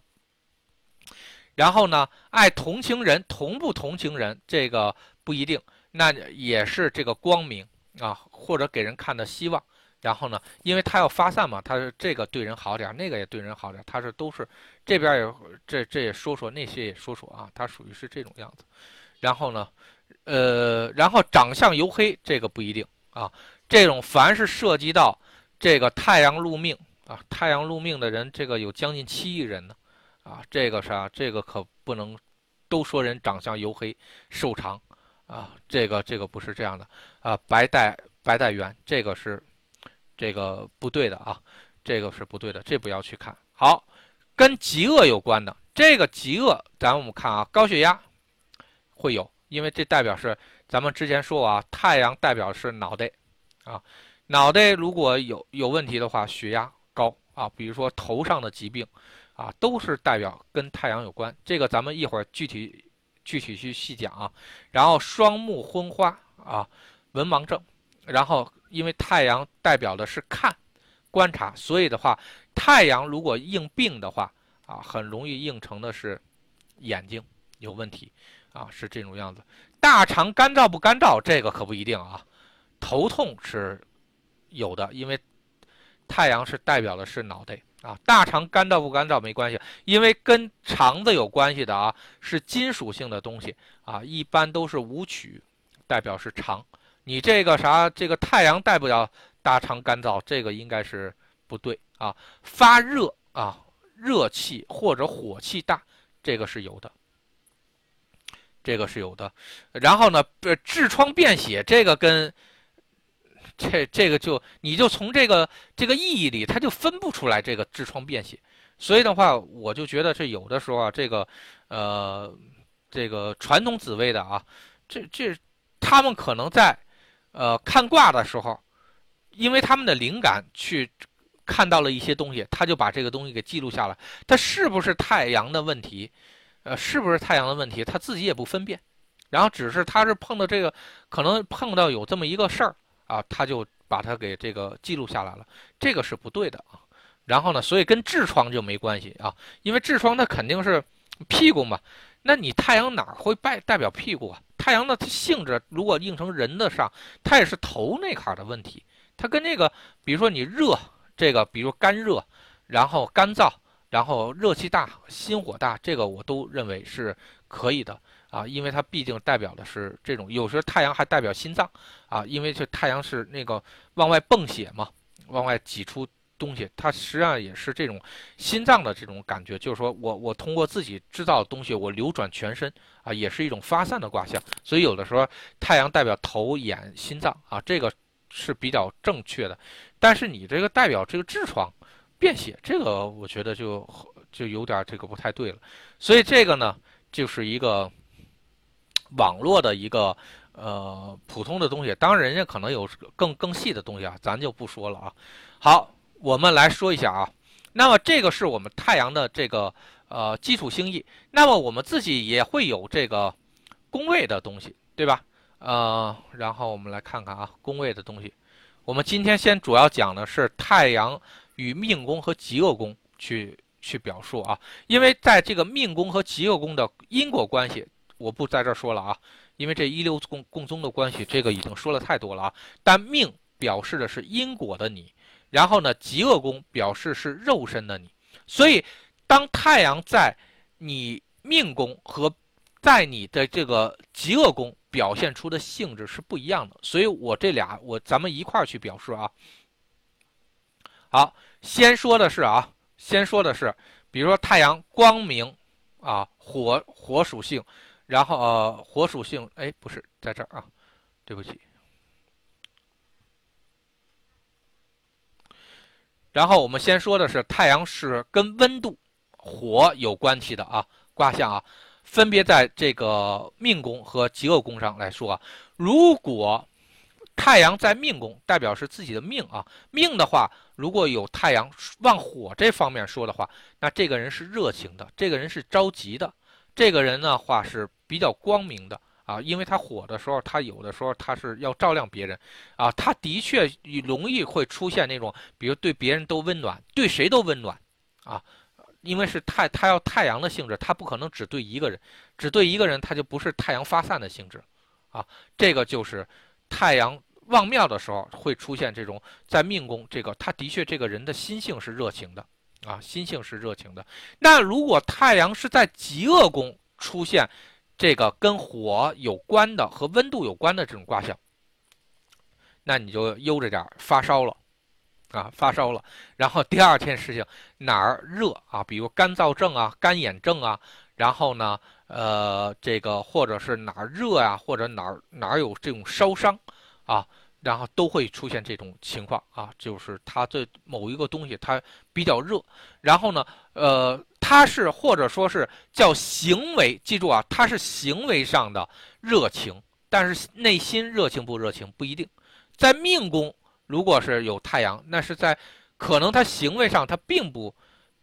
然后呢，爱同情人，同不同情人这个不一定，那也是这个光明啊，或者给人看的希望。然后呢，因为他要发散嘛，他是这个对人好点，那个也对人好点，他是都是这边也这这也说说，那些也说说啊，他属于是这种样子。然后呢，呃，然后长相黝黑，这个不一定啊。这种凡是涉及到这个太阳入命啊，太阳入命的人，这个有将近七亿人呢，啊，这个啥，这个可不能都说人长相黝黑、瘦长啊，这个这个不是这样的啊，白带白带圆，这个是。这个不对的啊，这个是不对的，这不要去看。好，跟极恶有关的这个极恶，咱们看啊，高血压会有，因为这代表是咱们之前说过啊，太阳代表是脑袋啊，脑袋如果有有问题的话，血压高啊，比如说头上的疾病啊，都是代表跟太阳有关。这个咱们一会儿具体具体去细讲啊。然后双目昏花啊，文盲症，然后。因为太阳代表的是看、观察，所以的话，太阳如果应病的话，啊，很容易应成的是眼睛有问题，啊，是这种样子。大肠干燥不干燥，这个可不一定啊。头痛是有的，因为太阳是代表的是脑袋啊。大肠干燥不干燥没关系，因为跟肠子有关系的啊，是金属性的东西啊，一般都是武曲，代表是肠。你这个啥？这个太阳代表大肠干燥，这个应该是不对啊。发热啊，热气或者火气大，这个是有的，这个是有的。然后呢，痔疮便血，这个跟这这个就你就从这个这个意义里，他就分不出来这个痔疮便血。所以的话，我就觉得这有的时候啊，这个呃，这个传统紫薇的啊，这这他们可能在。呃，看卦的时候，因为他们的灵感去看到了一些东西，他就把这个东西给记录下来。他是不是太阳的问题？呃，是不是太阳的问题？他自己也不分辨，然后只是他是碰到这个，可能碰到有这么一个事儿啊，他就把它给这个记录下来了。这个是不对的啊。然后呢，所以跟痔疮就没关系啊，因为痔疮它肯定是屁股嘛。那你太阳哪会代代表屁股啊？太阳的性质如果应成人的上，它也是头那块的问题。它跟那个，比如说你热，这个比如干热，然后干燥，然后热气大、心火大，这个我都认为是可以的啊，因为它毕竟代表的是这种。有时候太阳还代表心脏啊，因为这太阳是那个往外泵血嘛，往外挤出。东西，它实际上也是这种心脏的这种感觉，就是说我我通过自己制造的东西，我流转全身啊，也是一种发散的卦象。所以有的时候太阳代表头、眼、心脏啊，这个是比较正确的。但是你这个代表这个痔疮、便血，这个我觉得就就有点这个不太对了。所以这个呢，就是一个网络的一个呃普通的东西，当然人家可能有更更细的东西啊，咱就不说了啊。好。我们来说一下啊，那么这个是我们太阳的这个呃基础星系，那么我们自己也会有这个宫位的东西，对吧？呃，然后我们来看看啊，宫位的东西。我们今天先主要讲的是太阳与命宫和极恶宫去去表述啊，因为在这个命宫和极恶宫的因果关系，我不在这说了啊，因为这一六共共宗的关系，这个已经说了太多了啊。但命表示的是因果的你。然后呢，极恶宫表示是肉身的你，所以当太阳在你命宫和在你的这个极恶宫表现出的性质是不一样的，所以我这俩我咱们一块儿去表示啊。好，先说的是啊，先说的是，比如说太阳光明啊，火火属性，然后呃火属性，哎，不是在这儿啊，对不起。然后我们先说的是太阳是跟温度、火有关系的啊卦象啊，分别在这个命宫和极恶宫上来说啊。如果太阳在命宫，代表是自己的命啊，命的话，如果有太阳往火这方面说的话，那这个人是热情的，这个人是着急的，这个人的话是比较光明的。啊，因为他火的时候，他有的时候他是要照亮别人，啊，他的确容易会出现那种，比如对别人都温暖，对谁都温暖，啊，因为是太他要太阳的性质，他不可能只对一个人，只对一个人，他就不是太阳发散的性质，啊，这个就是太阳旺庙的时候会出现这种在命宫，这个他的确这个人的心性是热情的，啊，心性是热情的。那如果太阳是在极恶宫出现这个跟火有关的和温度有关的这种卦象，那你就悠着点发烧了。啊，发烧了，然后第二件事情哪儿热啊？比如干燥症啊、干眼症啊，然后呢，呃，这个或者是哪儿热啊，或者哪儿哪儿有这种烧伤啊，然后都会出现这种情况啊，就是它这某一个东西它比较热，然后呢，呃，它是或者说是叫行为，记住啊，它是行为上的热情，但是内心热情不热情不一定，在命宫。如果是有太阳，那是在可能他行为上他并不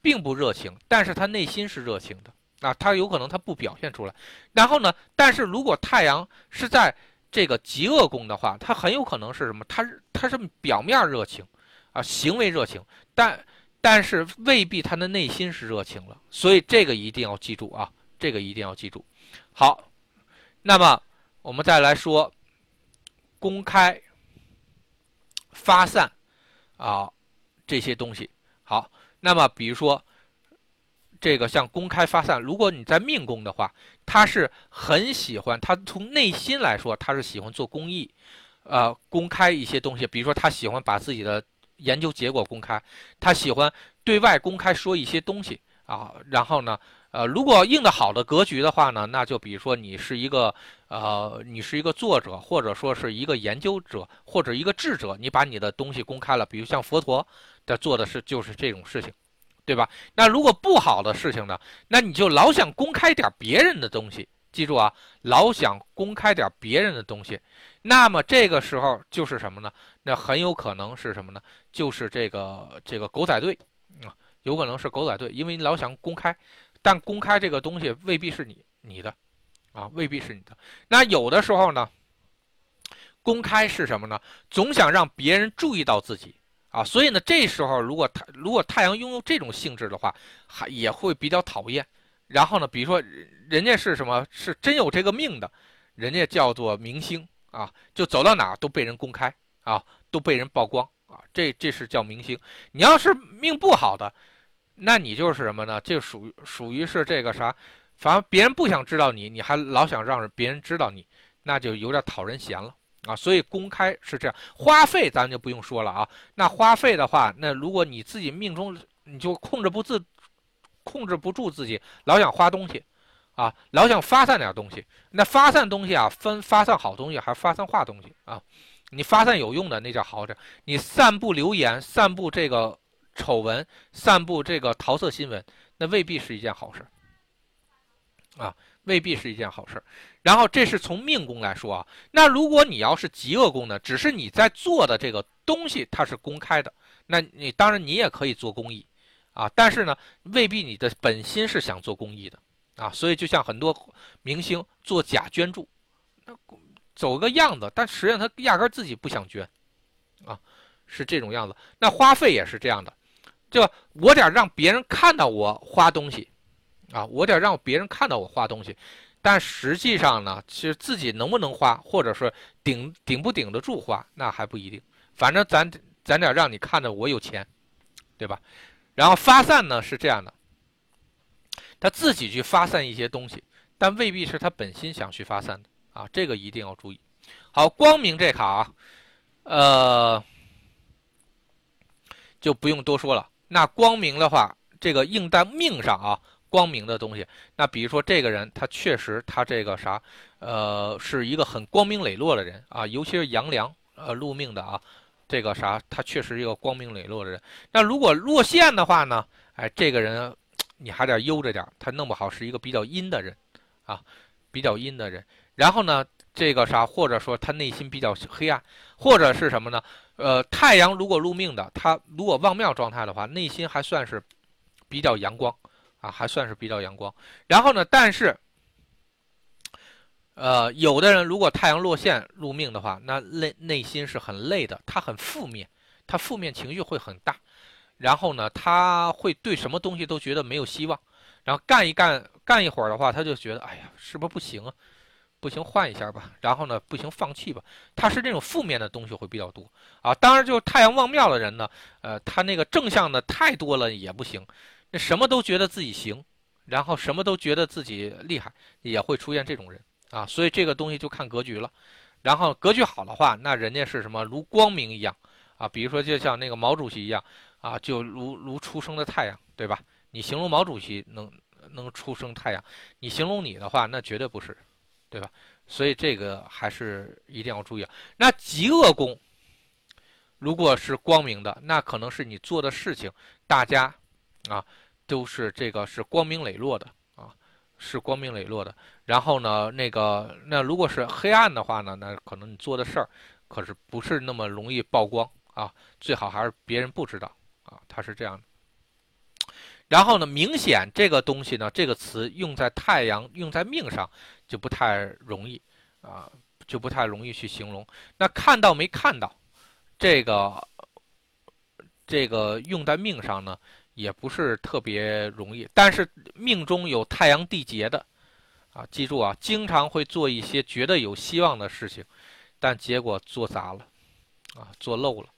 并不热情，但是他内心是热情的啊，他有可能他不表现出来。然后呢，但是如果太阳是在这个极恶宫的话，他很有可能是什么？他他是表面热情啊，行为热情，但但是未必他的内心是热情了。所以这个一定要记住啊，这个一定要记住。好，那么我们再来说公开。发散，啊，这些东西好。那么，比如说，这个像公开发散，如果你在命宫的话，他是很喜欢，他从内心来说，他是喜欢做公益，呃，公开一些东西。比如说，他喜欢把自己的研究结果公开，他喜欢对外公开说一些东西啊。然后呢？呃，如果应的好的格局的话呢，那就比如说你是一个，呃，你是一个作者，或者说是一个研究者，或者一个智者，你把你的东西公开了，比如像佛陀的做的是就是这种事情，对吧？那如果不好的事情呢，那你就老想公开点别人的东西，记住啊，老想公开点别人的东西，那么这个时候就是什么呢？那很有可能是什么呢？就是这个这个狗仔队啊，有可能是狗仔队，因为你老想公开。但公开这个东西未必是你你的，啊，未必是你的。那有的时候呢，公开是什么呢？总想让别人注意到自己啊，所以呢，这时候如果太如果太阳拥有这种性质的话，还也会比较讨厌。然后呢，比如说人家是什么，是真有这个命的，人家叫做明星啊，就走到哪都被人公开啊，都被人曝光啊，这这是叫明星。你要是命不好的。那你就是什么呢？就属于属于是这个啥，反正别人不想知道你，你还老想让别人知道你，那就有点讨人嫌了啊。所以公开是这样，花费咱就不用说了啊。那花费的话，那如果你自己命中你就控制不自，控制不住自己，老想花东西，啊，老想发散点东西。那发散东西啊，分发散好东西还是发散坏东西啊？你发散有用的那叫好点，你散布流言，散布这个。丑闻散布这个桃色新闻，那未必是一件好事啊，未必是一件好事然后这是从命宫来说啊，那如果你要是极恶宫呢，只是你在做的这个东西它是公开的，那你当然你也可以做公益啊，但是呢，未必你的本心是想做公益的啊，所以就像很多明星做假捐助，那走个样子，但实际上他压根自己不想捐啊，是这种样子。那花费也是这样的。就我得让别人看到我花东西，啊，我得让别人看到我花东西，但实际上呢，其实自己能不能花，或者说顶顶不顶得住花，那还不一定。反正咱咱得让你看着我有钱，对吧？然后发散呢是这样的，他自己去发散一些东西，但未必是他本心想去发散的啊，这个一定要注意。好，光明这卡啊，呃，就不用多说了。那光明的话，这个应在命上啊，光明的东西。那比如说这个人，他确实他这个啥，呃，是一个很光明磊落的人啊，尤其是阳梁呃入命的啊，这个啥，他确实一个光明磊落的人。那如果落陷的话呢，哎，这个人你还得悠着点，他弄不好是一个比较阴的人啊，比较阴的人。然后呢，这个啥，或者说他内心比较黑暗，或者是什么呢？呃，太阳如果入命的，他如果旺庙状态的话，内心还算是比较阳光啊，还算是比较阳光。然后呢，但是，呃，有的人如果太阳落陷入命的话，那内内心是很累的，他很负面，他负面情绪会很大。然后呢，他会对什么东西都觉得没有希望，然后干一干干一会儿的话，他就觉得哎呀，是不是不行啊？不行，换一下吧。然后呢，不行，放弃吧。他是这种负面的东西会比较多啊。当然，就是太阳旺庙的人呢，呃，他那个正向的太多了也不行，什么都觉得自己行，然后什么都觉得自己厉害，也会出现这种人啊。所以这个东西就看格局了。然后格局好的话，那人家是什么如光明一样啊？比如说，就像那个毛主席一样啊，就如如初升的太阳，对吧？你形容毛主席能能出生太阳，你形容你的话，那绝对不是。对吧？所以这个还是一定要注意啊。那极恶宫，如果是光明的，那可能是你做的事情，大家啊都是这个是光明磊落的啊，是光明磊落的。然后呢，那个那如果是黑暗的话呢，那可能你做的事儿可是不是那么容易曝光啊，最好还是别人不知道啊，它是这样的。然后呢，明显这个东西呢，这个词用在太阳、用在命上就不太容易啊，就不太容易去形容。那看到没看到，这个这个用在命上呢，也不是特别容易。但是命中有太阳地劫的啊，记住啊，经常会做一些觉得有希望的事情，但结果做砸了啊，做漏了。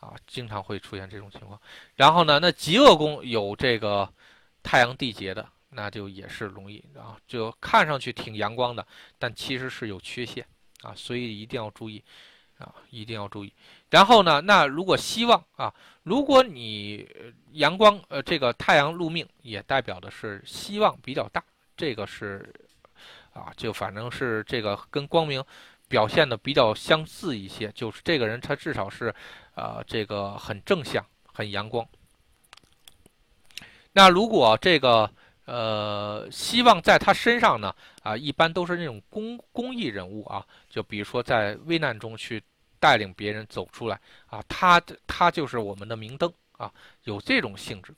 啊，经常会出现这种情况。然后呢，那极恶宫有这个太阳地劫的，那就也是容易啊，就看上去挺阳光的，但其实是有缺陷啊，所以一定要注意啊，一定要注意。然后呢，那如果希望啊，如果你阳光呃这个太阳入命，也代表的是希望比较大，这个是啊，就反正是这个跟光明。表现的比较相似一些，就是这个人他至少是，呃，这个很正向、很阳光。那如果这个呃希望在他身上呢，啊，一般都是那种公公益人物啊，就比如说在危难中去带领别人走出来啊，他他就是我们的明灯啊，有这种性质。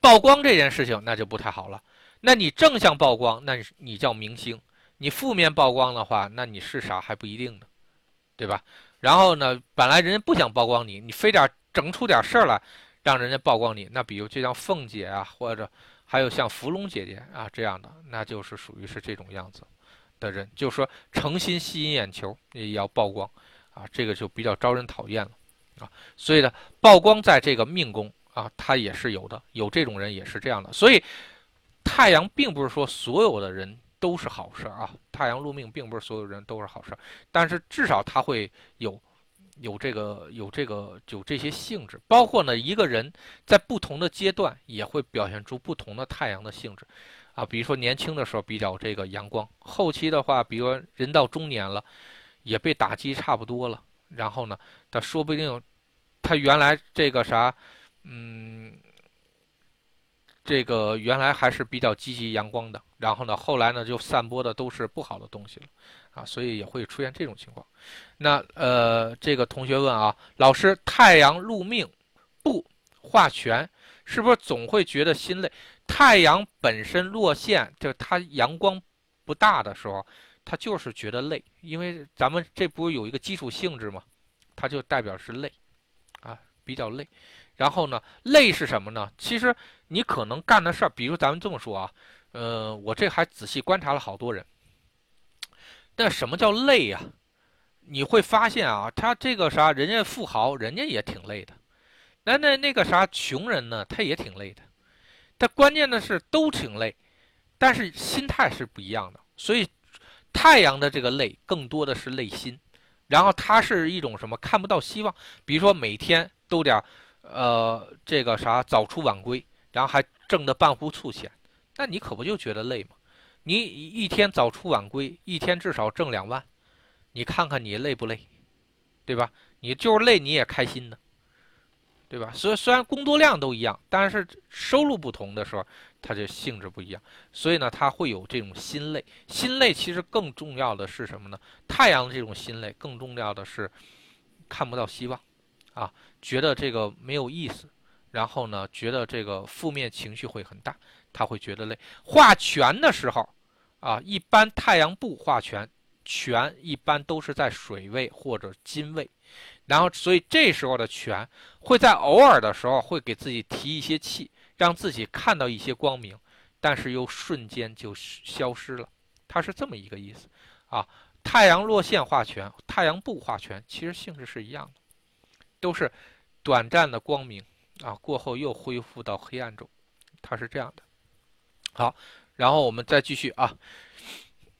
曝光这件事情那就不太好了，那你正向曝光，那你叫明星。你负面曝光的话，那你是啥还不一定呢，对吧？然后呢，本来人家不想曝光你，你非得整出点事儿来，让人家曝光你。那比如就像凤姐啊，或者还有像芙蓉姐姐啊这样的，那就是属于是这种样子的人，就是说诚心吸引眼球也要曝光啊，这个就比较招人讨厌了啊。所以呢，曝光在这个命宫啊，它也是有的，有这种人也是这样的。所以太阳并不是说所有的人。都是好事啊！太阳入命，并不是所有人都是好事，但是至少他会有有这个有这个有这些性质。包括呢，一个人在不同的阶段也会表现出不同的太阳的性质啊。比如说年轻的时候比较这个阳光，后期的话，比如人到中年了，也被打击差不多了，然后呢，他说不定他原来这个啥，嗯。这个原来还是比较积极阳光的，然后呢，后来呢就散播的都是不好的东西了，啊，所以也会出现这种情况。那呃，这个同学问啊，老师，太阳入命不化权，是不是总会觉得心累？太阳本身落线，就它阳光不大的时候，它就是觉得累，因为咱们这不是有一个基础性质吗？它就代表是累，啊，比较累。然后呢，累是什么呢？其实你可能干的事儿，比如咱们这么说啊，呃，我这还仔细观察了好多人。但什么叫累呀？你会发现啊，他这个啥，人家富豪，人家也挺累的。那那那个啥，穷人呢，他也挺累的。但关键的是都挺累，但是心态是不一样的。所以太阳的这个累，更多的是累心。然后它是一种什么？看不到希望。比如说每天都点。呃，这个啥早出晚归，然后还挣的半壶醋钱，那你可不就觉得累吗？你一天早出晚归，一天至少挣两万，你看看你累不累，对吧？你就是累，你也开心的，对吧？所以虽然工作量都一样，但是收入不同的时候，它就性质不一样。所以呢，它会有这种心累。心累其实更重要的是什么呢？太阳这种心累，更重要的是看不到希望。啊，觉得这个没有意思，然后呢，觉得这个负面情绪会很大，他会觉得累。画权的时候，啊，一般太阳不画权，权一般都是在水位或者金位，然后所以这时候的权会在偶尔的时候会给自己提一些气，让自己看到一些光明，但是又瞬间就消失了。它是这么一个意思啊。太阳落线画权，太阳不画权，其实性质是一样的，都是短暂的光明啊，过后又恢复到黑暗中，它是这样的。好，然后我们再继续啊。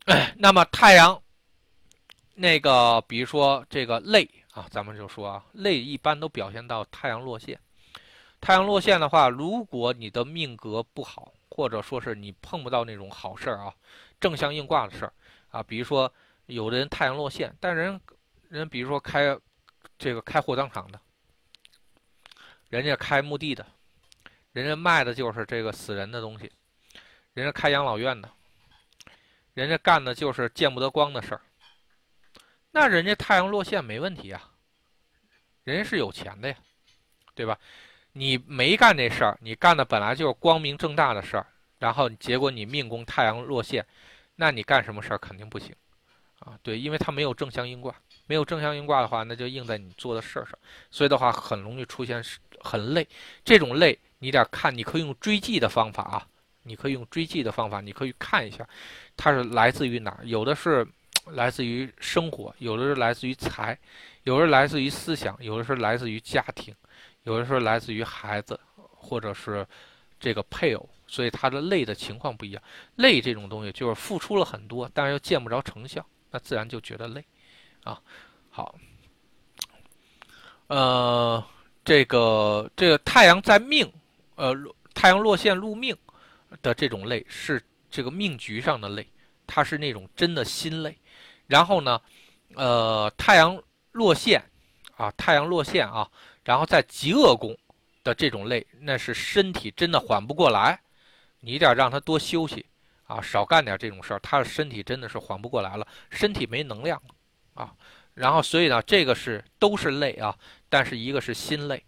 那么太阳那个，比如说这个泪啊，咱们就说啊，泪一般都表现到太阳落线。太阳落线的话，如果你的命格不好，或者说是你碰不到那种好事儿啊，正相应卦的事儿啊，比如说。有的人太阳落线，但人人比如说开这个开货葬场的，人家开墓地的，人家卖的就是这个死人的东西，人家开养老院的，人家干的就是见不得光的事儿，那人家太阳落线没问题啊，人家是有钱的呀，对吧？你没干这事儿，你干的本来就是光明正大的事儿，然后结果你命宫太阳落线，那你干什么事儿肯定不行。啊，对，因为它没有正向应卦，没有正向应卦的话，那就应在你做的事儿上，所以的话很容易出现很累。这种累，你得看，你可以用追记的方法啊，你可以用追记的方法，你可以看一下，它是来自于哪儿？有的是来自于生活，有的是来自于财，有的是来自于思想，有的是来自于家庭，有的是来自于孩子，或者是这个配偶，所以他的累的情况不一样。累这种东西就是付出了很多，但是又见不着成效。那自然就觉得累，啊，好，呃，这个这个太阳在命，呃，太阳落线入命的这种累是这个命局上的累，它是那种真的心累。然后呢，呃，太阳落线啊，太阳落线啊，然后在极恶宫的这种累，那是身体真的缓不过来，你得让他多休息。啊，少干点这种事儿，他的身体真的是缓不过来了，身体没能量啊。然后，所以呢，这个是都是累啊，但是一个是心累，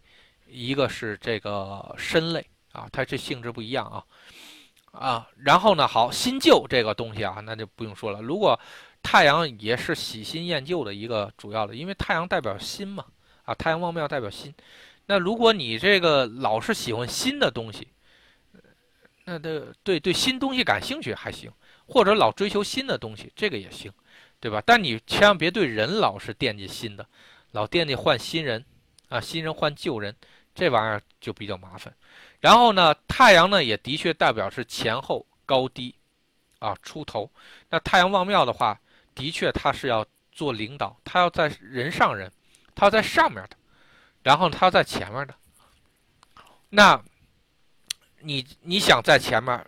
一个是这个身累啊，它这性质不一样啊啊。然后呢，好新旧这个东西啊，那就不用说了。如果太阳也是喜新厌旧的一个主要的，因为太阳代表新嘛啊，太阳旺庙代表新。那如果你这个老是喜欢新的东西。那的对对新东西感兴趣还行，或者老追求新的东西，这个也行，对吧？但你千万别对人老是惦记新的，老惦记换新人，啊，新人换旧人，这玩意儿就比较麻烦。然后呢，太阳呢也的确代表是前后高低，啊，出头。那太阳旺庙的话，的确他是要做领导，他要在人上人，他要在上面的，然后他要在前面的，那。你你想在前面，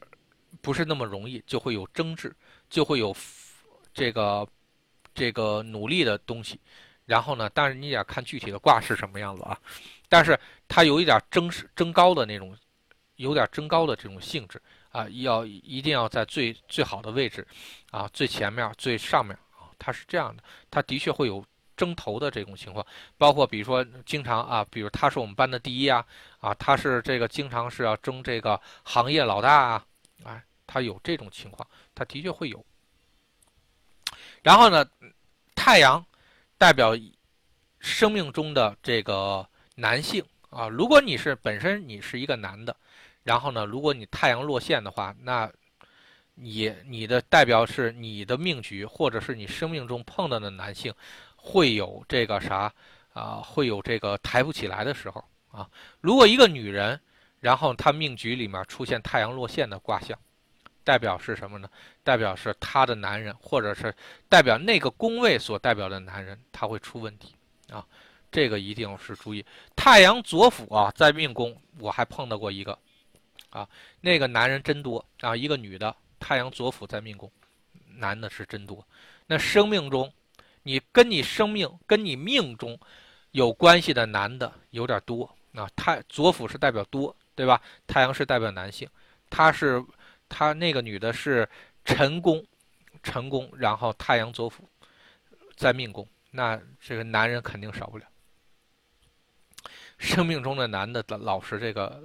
不是那么容易，就会有争执，就会有这个这个努力的东西。然后呢，但是你得看具体的卦是什么样子啊。但是它有一点争争高的那种，有点争高的这种性质啊，要一定要在最最好的位置啊，最前面最上面啊，它是这样的，它的确会有。争头的这种情况，包括比如说经常啊，比如他是我们班的第一啊，啊，他是这个经常是要争这个行业老大啊，哎，他有这种情况，他的确会有。然后呢，太阳代表生命中的这个男性啊，如果你是本身你是一个男的，然后呢，如果你太阳落线的话，那你你的代表是你的命局或者是你生命中碰到的男性。会有这个啥啊？会有这个抬不起来的时候啊。如果一个女人，然后她命局里面出现太阳落线的卦象，代表是什么呢？代表是她的男人，或者是代表那个宫位所代表的男人，他会出问题啊。这个一定是注意。太阳左辅啊，在命宫，我还碰到过一个啊，那个男人真多啊，一个女的，太阳左辅在命宫，男的是真多。那生命中。你跟你生命、跟你命中有关系的男的有点多啊。太左辅是代表多，对吧？太阳是代表男性，他是他那个女的是辰宫，辰宫，然后太阳左辅在命宫，那这个男人肯定少不了。生命中的男的老是这个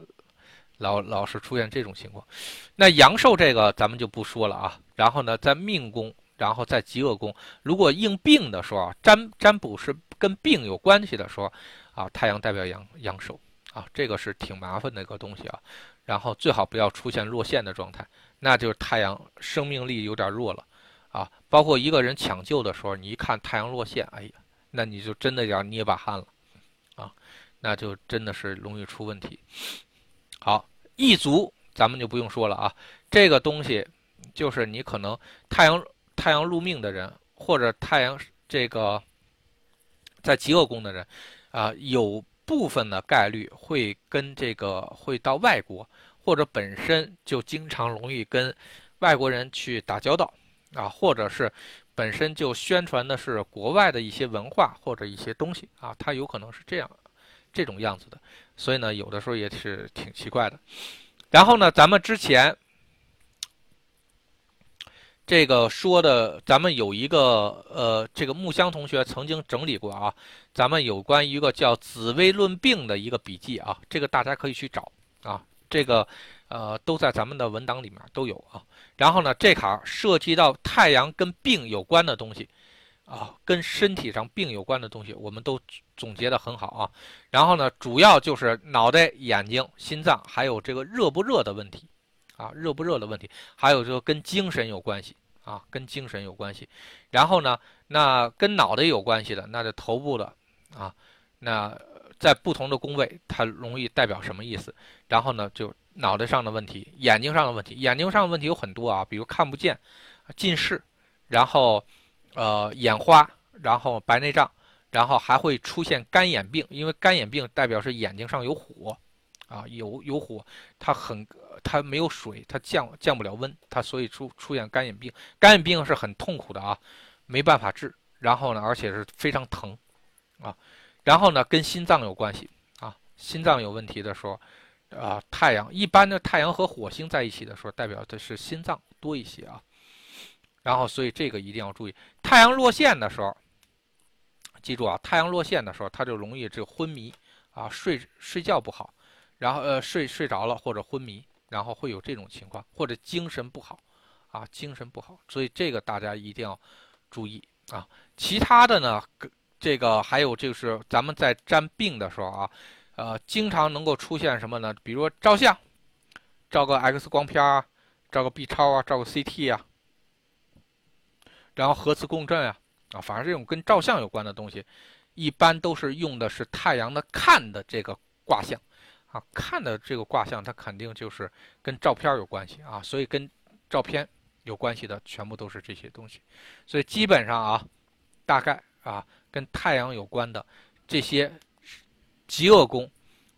老老是出现这种情况，那阳寿这个咱们就不说了啊。然后呢，在命宫。然后在极恶宫，如果应病的时候啊，占占卜是跟病有关系的时候啊，太阳代表阳阳寿啊，这个是挺麻烦的一个东西啊。然后最好不要出现落陷的状态，那就是太阳生命力有点弱了啊。包括一个人抢救的时候，你一看太阳落陷，哎呀，那你就真的要捏把汗了啊，那就真的是容易出问题。好，异族咱们就不用说了啊，这个东西就是你可能太阳太阳入命的人，或者太阳这个在极恶宫的人，啊，有部分的概率会跟这个会到外国，或者本身就经常容易跟外国人去打交道啊，或者是本身就宣传的是国外的一些文化或者一些东西啊，它有可能是这样这种样子的。所以呢，有的时候也是挺奇怪的。然后呢，咱们之前这个说的，咱们有一个呃，这个木香同学曾经整理过啊，咱们有关一个叫《紫微论病》的一个笔记啊，这个大家可以去找啊，这个呃都在咱们的文档里面都有啊。然后呢，这卡涉及到太阳跟病有关的东西。啊，跟身体上病有关的东西，我们都总结的很好啊。然后呢，主要就是脑袋、眼睛、心脏，还有这个热不热的问题，啊，热不热的问题，还有就跟精神有关系啊，跟精神有关系。然后呢，那跟脑袋有关系的，那就头部的啊，那在不同的宫位，它容易代表什么意思？然后呢，就脑袋上的问题，眼睛上的问题，眼睛上的问题有很多啊，比如看不见、近视，然后。呃，眼花，然后白内障，然后还会出现干眼病，因为干眼病代表是眼睛上有火，啊，有有火，它很，它没有水，它降降不了温，它所以出出现干眼病。干眼病是很痛苦的啊，没办法治，然后呢，而且是非常疼，啊，然后呢，跟心脏有关系啊，心脏有问题的时候，啊，太阳一般的太阳和火星在一起的时候，代表的是心脏多一些啊。然后，所以这个一定要注意，太阳落线的时候，记住啊，太阳落线的时候，他就容易这昏迷啊，睡睡觉不好，然后呃睡睡着了或者昏迷，然后会有这种情况，或者精神不好啊，精神不好，所以这个大家一定要注意啊。其他的呢，这个还有就是咱们在占病的时候啊，呃，经常能够出现什么呢？比如说照相，照个 X 光片啊，照个 B 超啊，照个 CT 啊。然后核磁共振啊，啊，反正这种跟照相有关的东西，一般都是用的是太阳的看的这个卦象，啊，看的这个卦象，它肯定就是跟照片有关系啊，所以跟照片有关系的全部都是这些东西，所以基本上啊，大概啊跟太阳有关的这些极恶宫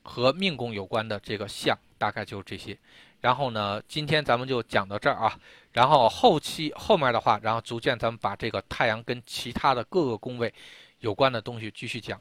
和命宫有关的这个相，大概就这些。然后呢，今天咱们就讲到这儿啊。然后后期后面的话，然后逐渐咱们把这个太阳跟其他的各个宫位有关的东西继续讲。